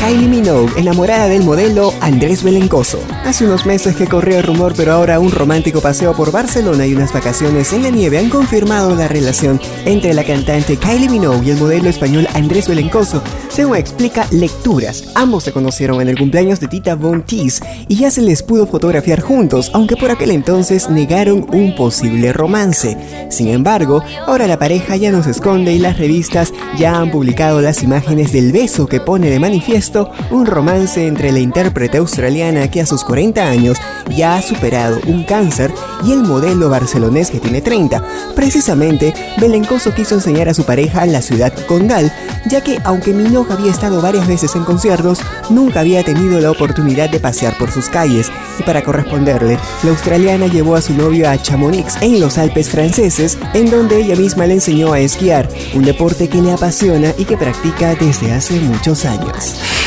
Kylie Minogue, enamorada del modelo Andrés Belencoso. Hace unos meses que corrió el rumor, pero ahora un romántico paseo por Barcelona y unas vacaciones en la nieve han confirmado la relación entre la cantante Kylie Minogue y el modelo español Andrés Belencoso. Según explica Lecturas, ambos se conocieron en el cumpleaños de Tita Von Teese y ya se les pudo fotografiar juntos, aunque por aquel entonces negaron un posible romance. Sin embargo, ahora la pareja ya no se esconde y las revistas ya han publicado las imágenes del beso que pone de manifiesto un romance entre la intérprete australiana que a sus 40 años ya ha superado un cáncer y el modelo barcelonés que tiene 30. Precisamente, Belencoso quiso enseñar a su pareja la ciudad condal, ya que aunque Minogue había estado varias veces en conciertos, nunca había tenido la oportunidad de pasear por sus calles. Y para corresponderle, la australiana llevó a su novio a Chamonix, en los Alpes franceses, en donde ella misma le enseñó a esquiar, un deporte que le apasiona y que practica desde hace muchos años.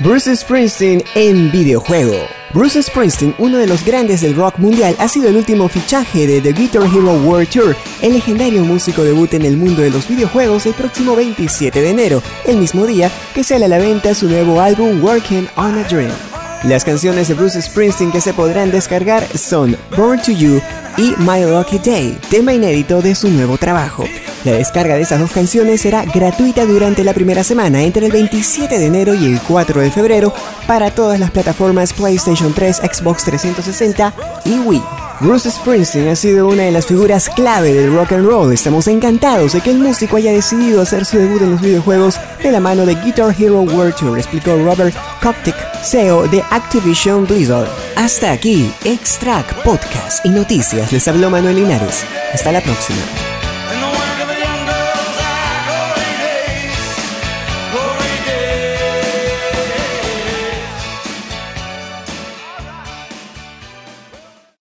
Bruce Springsteen en videojuego. Bruce Springsteen, uno de los grandes del rock mundial, ha sido el último fichaje de The Guitar Hero World Tour. El legendario músico debuta en el mundo de los videojuegos el próximo 27 de enero, el mismo día que sale a la venta su nuevo álbum Working on a Dream. Las canciones de Bruce Springsteen que se podrán descargar son Born to You y My Lucky Day, tema inédito de su nuevo trabajo. La descarga de esas dos canciones será gratuita durante la primera semana, entre el 27 de enero y el 4 de febrero, para todas las plataformas PlayStation 3, Xbox 360 y Wii. Bruce Springsteen ha sido una de las figuras clave del rock and roll. Estamos encantados de que el músico haya decidido hacer su debut en los videojuegos de la mano de Guitar Hero World Tour, explicó Robert Koptic, CEO de Activision Blizzard. Hasta aquí, Extract Podcast y Noticias. Les habló Manuel Linares. Hasta la próxima.